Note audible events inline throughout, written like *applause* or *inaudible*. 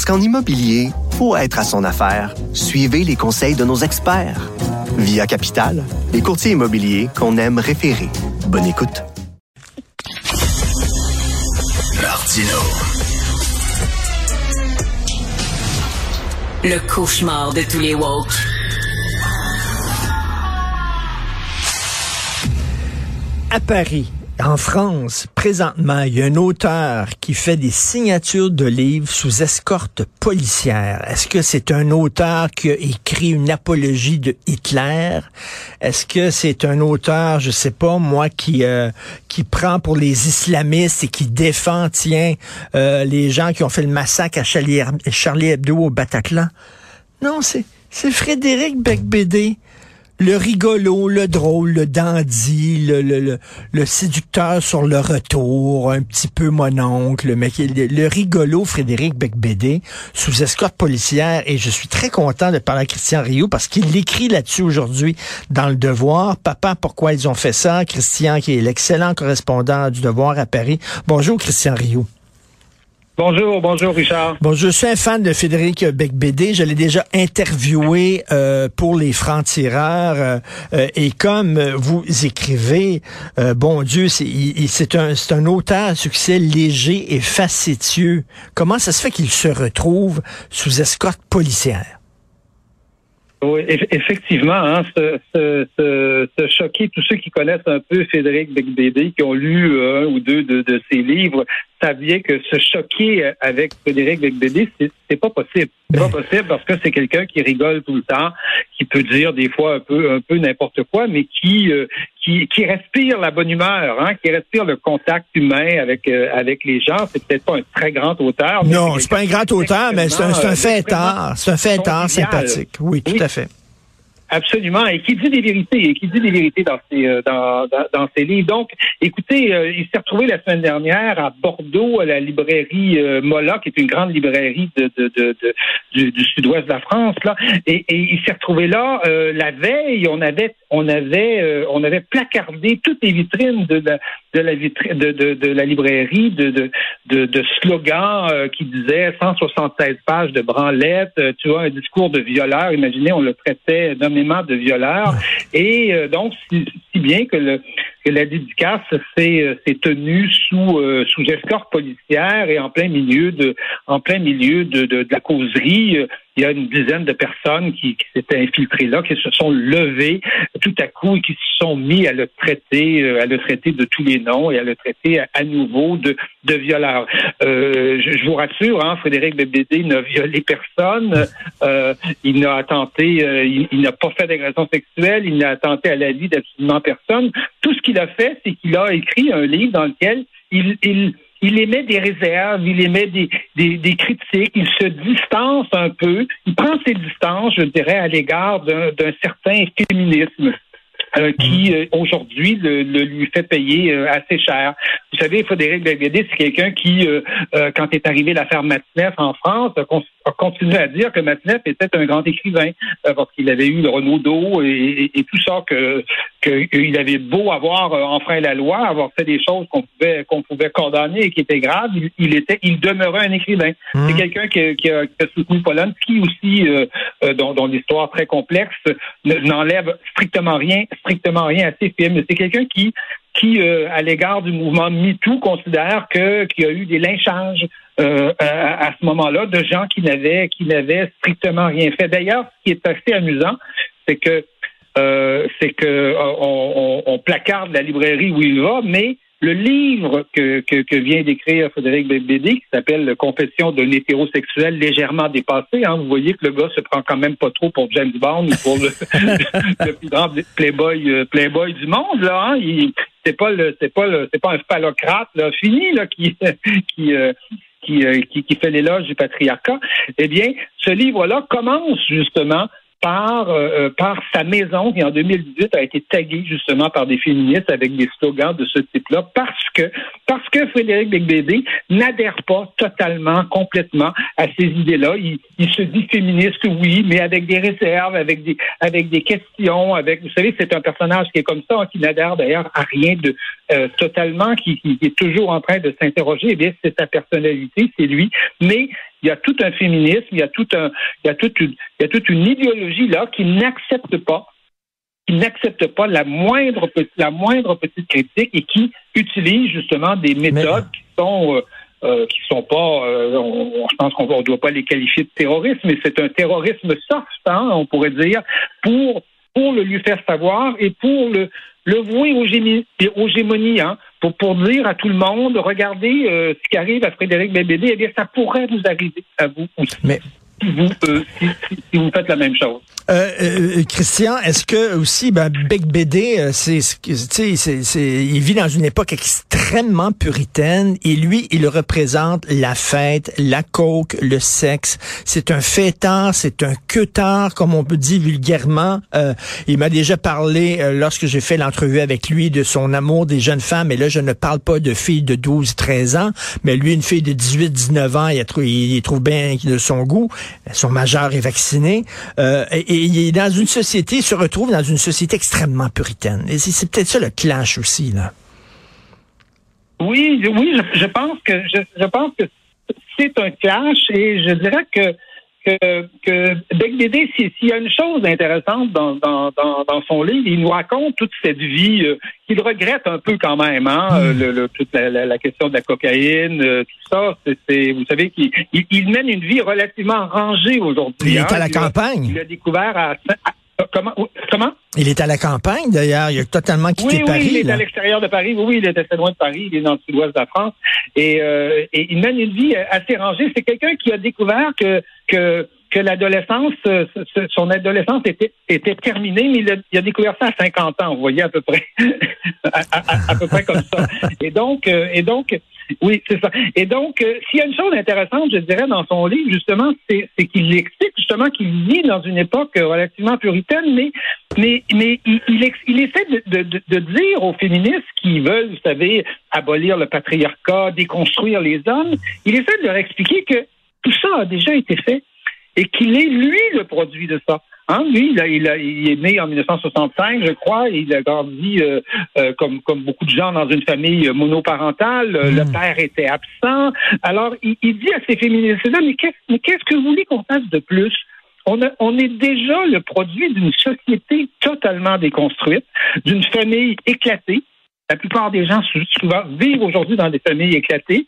Parce qu'en immobilier, pour être à son affaire, suivez les conseils de nos experts. Via Capital, les courtiers immobiliers qu'on aime référer. Bonne écoute. Martino. Le cauchemar de tous les woke. À Paris, en France, présentement, il y a un auteur qui fait des signatures de livres sous escorte policière. Est-ce que c'est un auteur qui écrit une apologie de Hitler? Est-ce que c'est un auteur, je sais pas moi, qui euh, qui prend pour les islamistes et qui défend, tiens, euh, les gens qui ont fait le massacre à Charlie, Charlie Hebdo au Bataclan? Non, c'est c'est Frédéric Becbédé le rigolo, le drôle, le dandy, le, le, le, le, séducteur sur le retour, un petit peu mon oncle, le, le rigolo Frédéric Becbédé sous escorte policière. Et je suis très content de parler à Christian Rio parce qu'il écrit là-dessus aujourd'hui dans Le Devoir. Papa, pourquoi ils ont fait ça? Christian, qui est l'excellent correspondant du Devoir à Paris. Bonjour, Christian Rio. Bonjour, bonjour Richard. Bon, je suis un fan de Frédéric Becbédé. Je l'ai déjà interviewé euh, pour les francs-tireurs. Euh, euh, et comme vous écrivez, bon Dieu, c'est un, un auteur à succès léger et facétieux. Comment ça se fait qu'il se retrouve sous escorte policière? Oui, effectivement, hein, se, choquer tous ceux qui connaissent un peu Frédéric Becbédé, qui ont lu un ou deux de, de ses livres, saviez que se choquer avec Frédéric Becbédé, c'est pas possible. C'est pas Ben. possible parce que c'est quelqu'un qui rigole tout le temps, qui peut dire des fois un peu un peu n'importe quoi, mais qui, euh, qui qui respire la bonne humeur, hein, qui respire le contact humain avec euh, avec les gens. C'est peut-être pas un très grand auteur. Non, c'est pas un grand auteur, mais c'est un, c'est un euh, fêtard. C'est un fêtard sympathique. Oui, tout Oui. à fait. Absolument, et qui dit des vérités, et qui dit des vérités dans ses euh, dans, dans, dans livres. Donc, écoutez, euh, il s'est retrouvé la semaine dernière à Bordeaux, à la librairie euh, Mola, qui est une grande librairie de, de, de, de- du, sud-ouest de la France, là, et, et il s'est retrouvé là euh, la veille. On avait on avait euh, on avait placardé toutes les vitrines de la de la vitri- de, de, de la librairie de de, de, de slogans euh, qui disaient 176 pages de branlettes, euh, tu vois, un discours de violeur. Imaginez, on le traitait nommément de violeur. Et euh, donc, si, si bien que, le, que la dédicace s'est euh, tenue sous, euh, sous escorte policière et en plein milieu de, en plein milieu de, de, de la causerie. Il y a une dizaine de personnes qui, qui s'étaient infiltrées là, qui se sont levées tout à coup et qui se sont mis à le traiter, euh, à le traiter de tous les noms et à le traiter à, nouveau de, de violeur. Euh, je, je vous rassure, hein, Frédéric Bébédé n'a violé personne. Euh, il n'a attenté, euh, il, n'a pas fait d'agression sexuelle, il n'a attenté à la vie d'absolument personne. Tout ce qu'il a fait, c'est qu'il a écrit un livre dans lequel il, il il émet des réserves, il émet des, des, des critiques, il se distance un peu, il prend ses distances, je dirais, à l'égard d'un d'un certain féminisme. euh, qui euh, aujourd'hui le, le lui fait payer euh, assez cher. Vous savez, Frédéric Belvédé, c'est quelqu'un qui, euh, euh, quand est arrivée l'affaire Matineff en France, a, a continué à dire que Matineff était un grand écrivain euh, parce qu'il avait eu le Renaudot et, et, et tout ça que qu'il avait beau avoir euh, enfreint la loi, avoir fait des choses qu'on pouvait qu'on pouvait condamner et qui étaient graves, il, il était, il demeurait un écrivain. C'est quelqu'un qui, qui a, qui a soutenu Polanski aussi, euh, euh, dont, dont l'histoire très complexe ne- n'enlève strictement rien, strictement rien à ses films. C'est quelqu'un qui qui, euh, à l'égard du mouvement MeToo, considère que qu'il y a eu des lynchages euh, à, ce moment-là de gens qui n'avaient qui n'avaient strictement rien fait. D'ailleurs, ce qui est assez amusant, c'est que euh, c'est que euh, on, on, on placarde la librairie où il va, mais le livre que, que, que vient d'écrire Frédéric Bédé, qui s'appelle Confession d'un hétérosexuel légèrement dépassé, hein, vous voyez que le gars se prend quand même pas trop pour James Bond ou pour le, *laughs* le plus grand playboy euh, playboy du monde là. Hein, il, c'est pas le c'est pas le c'est pas un phallocrate là, fini là qui *laughs* qui euh, qui, euh, qui, qui fait l'éloge du patriarcat. Eh bien, ce livre-là commence justement par, euh, euh, par sa maison qui en 2018 a été taguée justement par des féministes avec des slogans de ce type-là parce que parce que Frédéric Becbédé n'adhère pas totalement, complètement à ces idées-là. Il, il, se dit féministe, oui, mais avec des réserves, avec des avec des questions, avec vous savez, c'est un personnage qui est comme ça, hein, qui n'adhère d'ailleurs à rien de euh, totalement, qui, qui, est toujours en train de s'interroger. Eh bien, c'est sa personnalité, c'est lui, mais il y a tout un féminisme, il y a tout un, il y a toute une, il y a toute une idéologie là qui n'accepte pas, qui n'accepte pas la moindre petite, la moindre petite critique et qui utilise justement des méthodes qui sont euh, euh, qui sont pas, euh, on, je pense qu'on ne doit pas les qualifier de terrorisme, mais c'est un terrorisme soft, hein, on pourrait dire, pour pour le lui faire savoir et pour le le vouer aux, gémonies, hein, pour, pour dire à tout le monde, regardez euh, ce qui arrive à Frédéric Bébédé, eh bien, ça pourrait vous arriver à vous aussi. Vous, euh, si, vous faites la même chose. Euh, euh, Christian, est-ce que aussi, ben, Bec Bédé, c'est, c'est, il vit dans une époque extrêmement puritaine et lui, il représente la fête, la coke, le sexe. C'est un fêtard, c'est un queutard, comme on peut dire vulgairement. Euh, il m'a déjà parlé, lorsque j'ai fait l'entrevue avec lui, de son amour des jeunes femmes. Et là, je ne parle pas de filles de 12, 13 ans, mais lui, une fille de 18, 19 ans, il, il trouve bien de son goût son majeur est vacciné, euh, et, dans une société, il se retrouve dans une société extrêmement puritaine. Et c'est peut-être ça le clash aussi, là. Oui, oui, je, pense que je, pense que c'est un clash et je dirais que que, que s'il y a une chose intéressante dans, dans, dans, son livre, il nous raconte toute cette vie euh, qu'il regrette un peu quand même, hein, hmm. le, toute la, question de la cocaïne, euh, tout ça. C'est, vous savez qu'il il, mène une vie relativement rangée aujourd'hui. Il est hein. à la campagne. il a découvert à, Comment? Comment? Il est à la campagne, d'ailleurs. Il a totalement quitté Paris. Oui, il est à l'extérieur de Paris. Oui, il est assez loin de Paris. Il est dans le sud-ouest de la France. Et, euh, et il mène une vie assez rangée. C'est quelqu'un qui a découvert que, que que l'adolescence, euh, son adolescence était, était terminée, mais il a, découvert ça à 50 ans, vous voyez, à peu près, *laughs* à, peu près comme ça. *laughs* Et donc, euh, et donc, oui, c'est ça. Et donc, euh, s'il y a une chose intéressante, je dirais, dans son livre, justement, c'est, qu'il explique justement qu'il vit dans une époque relativement puritaine, mais, mais, mais il, il, essaie de, de, de, dire aux féministes qui veulent, vous savez, abolir le patriarcat, déconstruire les hommes, il essaie de leur expliquer que tout ça a déjà été fait et qu'il est, lui, le produit de ça. Hein, lui, il, a, il, a, il, est né en 1965, je crois, et il a grandi euh, euh, comme, comme beaucoup de gens dans une famille monoparentale. Euh, le hmm. père était absent. Alors, il, il dit à ces féministes-là, mais qu'est-ce que vous voulez qu'on fasse de plus? On, a, on, est déjà le produit d'une société totalement déconstruite, d'une famille éclatée. La plupart des gens souvent vivent aujourd'hui dans des familles éclatées.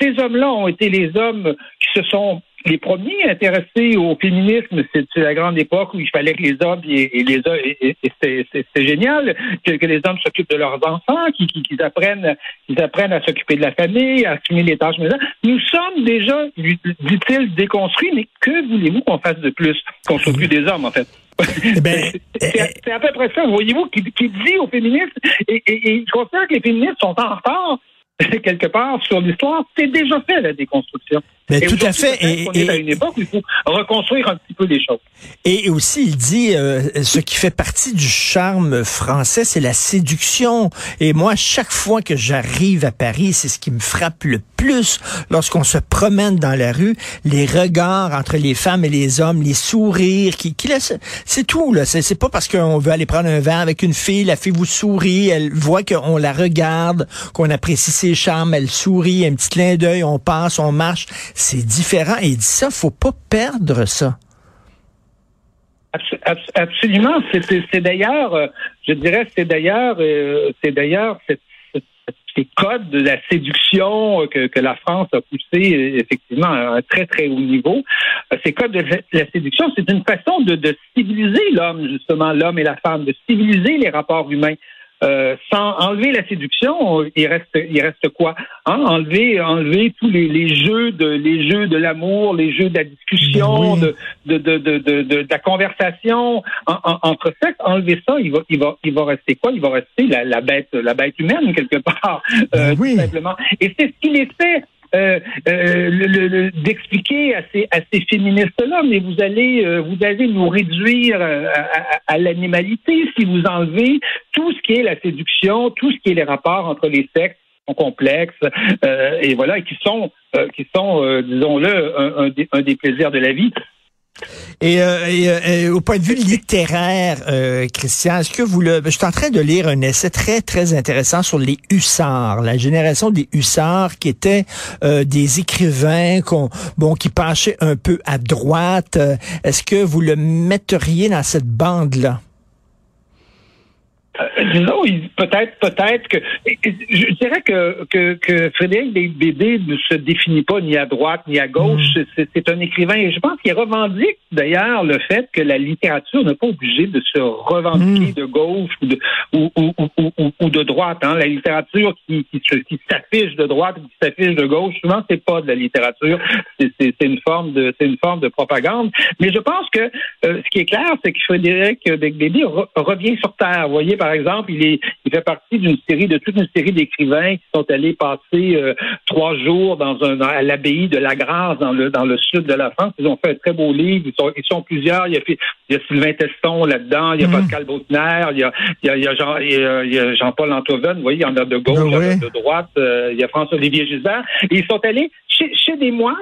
ces hommes-là ont été les hommes qui se sont les premiers intéressés au féminisme, c'est la grande époque où il fallait que les hommes et, les et, c'est génial que, les hommes s'occupent de leurs enfants, qu'ils apprennent, qu'ils apprennent à s'occuper de la famille, à assumer les tâches maison. Nous sommes déjà, dit-il, déconstruits, mais que voulez-vous qu'on fasse de plus, qu'on s'occupe des hommes en fait? Eh ben, *laughs* c'est à peu près ça, voyez-vous, qui, dit aux féministes, et, et, je considère que les féministes sont en retard *laughs* quelque part sur l'histoire, c'est déjà fait la déconstruction. Mais tout à fait. Et, on est à une époque où il faut reconstruire un petit peu les choses. Et aussi, il dit, euh, ce qui fait partie du charme français, c'est la séduction. Et moi, chaque fois que j'arrive à Paris, c'est ce qui me frappe le plus lorsqu'on se promène dans la rue, les regards entre les femmes et les hommes, les sourires, qui, qui c'est tout. là. C'est pas parce qu'on veut aller prendre un verre avec une fille, la fille vous sourit, elle voit qu'on la regarde, qu'on apprécie ses charmes, elle sourit, un petit clin d'œil, on passe, on marche c'est différent. Et il dit ça, faut pas perdre ça. Absolument. C'est d'ailleurs, euh, je dirais, c'est d'ailleurs, euh, c'est d'ailleurs ces codes de la séduction que, que, la France a poussé effectivement à un très très haut niveau. Euh, ces codes de la séduction, c'est une façon de, de civiliser l'homme justement, l'homme et la femme, de civiliser les rapports humains. Euh, sans enlever la séduction, il reste, il reste quoi hein? Enlever, enlever tous les, les, jeux de, les jeux de l'amour, les jeux de la discussion, de, de, de, de, de, la conversation entre sexes. Enlever ça, il va, il va, il va rester quoi? Il va rester la, la bête, la bête humaine quelque part, euh, tout simplement. Et c'est ce qu'il essaie euh, euh, d'expliquer à ces, féministes-là, mais vous allez, euh, vous allez nous réduire à, l'animalité si vous enlevez tout ce qui est la séduction, tout ce qui est les rapports entre les sexes sont complexes et voilà et qui sont qui sont disons-le un, un des plaisirs de la vie. Et, euh, euh, et au point de vue littéraire, euh, Christian, est-ce que vous le... Je suis en train de lire un essai très, très intéressant sur les hussards, la génération des hussards qui étaient des écrivains bon, qui penchaient un peu à droite. Est-ce que vous le metteriez dans cette bande-là? Euh, disons, peut-être, peut-être que je dirais que, que, que Frédéric Bédé ne se définit pas ni à droite ni à gauche. C'est, c'est un écrivain et je pense qu'il revendique d'ailleurs le fait que la littérature n'est pas obligée de se revendiquer de gauche ou de ou, ou, ou, ou- de droite. Hein. La littérature qui, qui, qui s'affiche de droite ou qui s'affiche de gauche, souvent c'est pas de la littérature. C'est, une forme de c'est une forme de propagande. Mais je pense que euh, ce qui est clair, c'est que Frédéric Becbédé re- revient sur terre. Vous voyez, par exemple, il est il fait partie d'une série de toute une série d'écrivains qui sont allés passer euh, trois jours dans un à l'abbaye de la Grâce dans le dans le sud de la France. Ils ont fait un très beau livre. Ils sont ils sont plusieurs. Il y a, fait- il y a Sylvain Teston là-dedans. Il y a Pascal Bautner. Il y a il y a, il y a Jean il y a- il y a Jean-Paul Antoven. Vous voyez, il y en a de gauche, Ah il y en a de droite. euh, il y a François-Olivier Gisbert. Et ils sont allés chez, chez des moines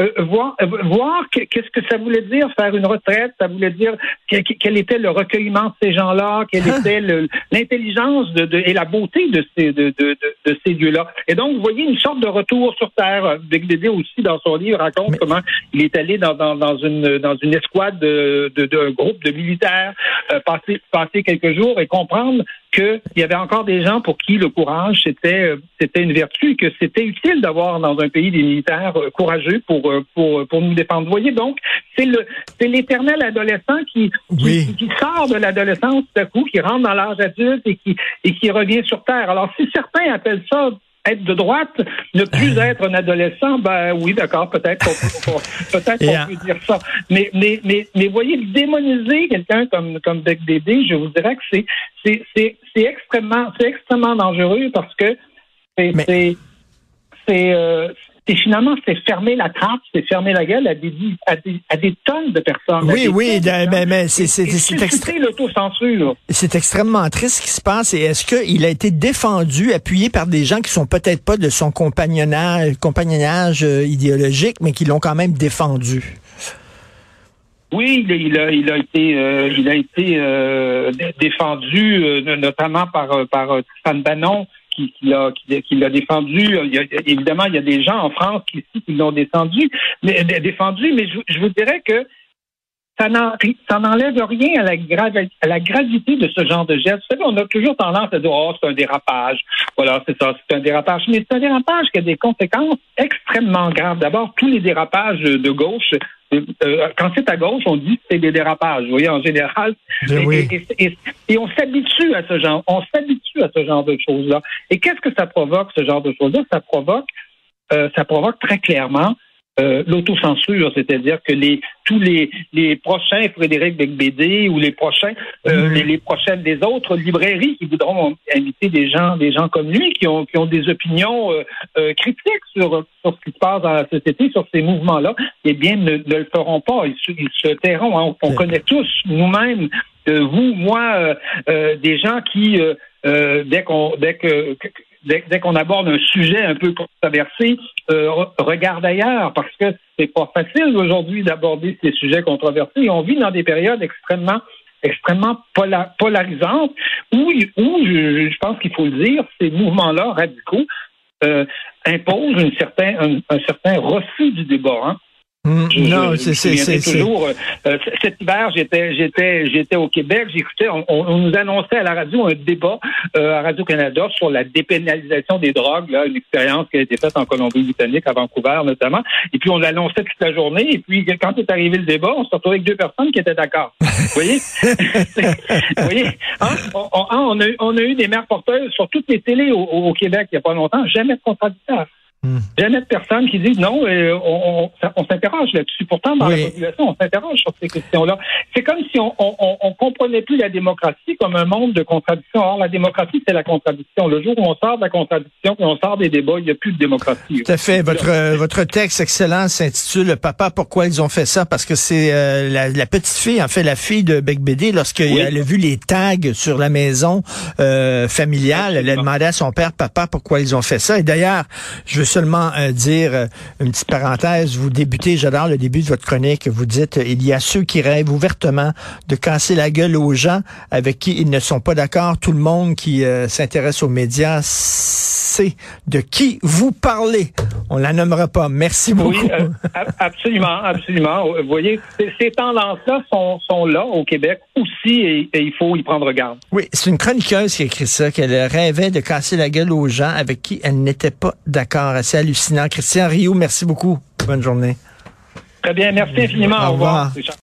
euh, voir euh, voir que- qu'est-ce que ça voulait dire faire une retraite. Ça voulait dire que- que- quel était le recueillement de ces gens-là, quelle *laughs* était l'intelligence de, de- et la beauté de ces de, de, ces dieux-là. Et donc, vous voyez une sorte de retour sur terre. Becbédé aussi dans son livre raconte Mais- comment il est allé dans, dans, dans une dans une escouade de de- d'un groupe de militaires euh, passer passer quelques jours et comprendre qu'il y avait encore des gens pour qui le courage c'était euh, c'était une vertu que c'était utile d'avoir dans un pays des militaires euh, courageux pour euh, pour pour nous défendre. Vous voyez donc c'est le c'est l'éternel adolescent qui qui, Oui. qui sort de l'adolescence tout à coup, qui rentre dans l'âge adulte et qui et qui revient sur terre. Alors si certains appellent ça être de droite, ne plus être un adolescent, ben oui, d'accord, peut-être qu'on peut, peut-être qu'on peut dire ça. Mais, mais, mais, mais voyez, démoniser quelqu'un comme, comme Beck Dédé, je vous dirais que c'est, c'est, c'est, c'est extrêmement, c'est extrêmement dangereux parce que c'est, Mais- c'est, c'est, euh, c'est finalement, c'est fermer la trappe, c'est fermer la gueule à des, à des, à des tonnes de personnes. Oui, oui, tonnes de ben, ben, c'est- Et- c'est- et c'est susciter l'autocensure. C'est extrêmement triste ce qui se passe. Et est-ce qu'il a été défendu, appuyé par des gens qui sont peut-être pas de son compagnonnage, compagnonnage euh, idéologique, mais qui l'ont quand même défendu? Oui, il, a, il a été, euh, il a été euh, dé- défendu, euh, notamment par euh, par euh, Stéphane Bannon, qui, l'a qui, défendu. Évidemment, il y a des gens en France qui, l'ont défendu, mais dé- défendu. Mais je, je vous dirais que ça n'en- ça n'enlève rien à la, gravi- à la gravité de ce genre de geste. Vous savez, on a toujours tendance à dire, oh, c'est un dérapage. Voilà, c'est ça, c'est un dérapage. Mais c'est un dérapage qui a des conséquences extrêmement graves. D'abord, tous les dérapages de gauche, euh, euh, quand c'est à gauche, on dit que c'est des dérapages. Vous voyez, en général. Ben Et, oui. et- et- et on s'habitue à ce genre, on s'habitue à ce genre de choses-là. Et qu'est-ce que ça provoque, ce genre de choses-là? Ça provoque, euh, ça provoque très clairement euh, l'autocensure, c'est-à-dire que les tous les les prochains Frédéric Becbédé ou les prochains euh, les, les prochaines des autres librairies qui voudront inviter des gens des gens comme lui qui ont qui ont des opinions euh, euh, critiques sur sur ce qui se passe dans la société sur ces mouvements-là, eh bien ne, ne le feront pas, ils se, ils se tairont. hein. On, connaît tous nous-mêmes euh, vous, moi, euh, euh, des gens qui, euh, euh, dès qu'on dès que, que- dès, dès qu'on aborde un sujet un peu controversé, euh, re- regardent ailleurs parce que c'est pas facile aujourd'hui d'aborder ces sujets controversés. On vit dans des périodes extrêmement extrêmement pola- polarisantes où, où je, je pense qu'il faut le dire, ces mouvements-là radicaux euh, imposent une certain, un, un certain refus du débat. Hein. Je- non, je- c'est c'est toujours. euh, euh, cet hiver, j'étais j'étais j'étais au Québec, j'écoutais, on, on- on nous annonçait à la radio un débat euh, à Radio Canada sur la dépénalisation des drogues, là, une expérience qui a été faite en Colombie-Britannique, à Vancouver notamment. Et puis on l'annonçait toute la journée. Et puis quand est arrivé le débat, on se retrouvait avec deux personnes qui étaient d'accord. *laughs* Vous voyez, *laughs* vous voyez, hein? on, on- hein, on a eu, on a eu des mères porteuses sur toutes les télés au, au Québec il n'y a pas longtemps, jamais de contradicteur. Hmm. Jamais de personnes qui disent non, euh, on, on, on s'interroge là-dessus. Pourtant, dans Oui. la population, on s'interroge sur ces questions-là. C'est comme si on, on, comprenait plus la démocratie comme un monde de contradictions. Or, la démocratie, c'est la contradiction. Le jour où on sort de la contradiction et on sort des débats, il n'y a plus de démocratie. Tout à fait. Votre, euh, votre texte excellent s'intitule Papa, pourquoi ils ont fait ça? Parce que c'est euh, la, la petite fille, en fait, la fille de Bec Bédé, lorsqu'elle Oui. a vu les tags sur la maison euh, familiale, elle a demandé à son père, Papa, pourquoi ils ont fait ça? Et d'ailleurs, je veux seulement euh, dire euh, une petite parenthèse. Vous débutez, j'adore le début de votre chronique. Vous dites, euh, il y a ceux qui rêvent ouvertement de casser la gueule aux gens avec qui ils ne sont pas d'accord. Tout le monde qui s'intéresse aux médias sait de qui vous parlez. On la nommera pas. Merci beaucoup. Oui, absolument, absolument. Vous voyez, ces- ces tendances-là sont, sont là au Québec aussi et, et il faut y prendre garde. Oui, c'est une chroniqueuse qui a écrit ça, qu'elle rêvait de casser la gueule aux gens avec qui elle n'était pas d'accord. Assez hallucinant. Christian Rio, merci beaucoup. Bonne journée. Très bien, merci infiniment. Au Au revoir.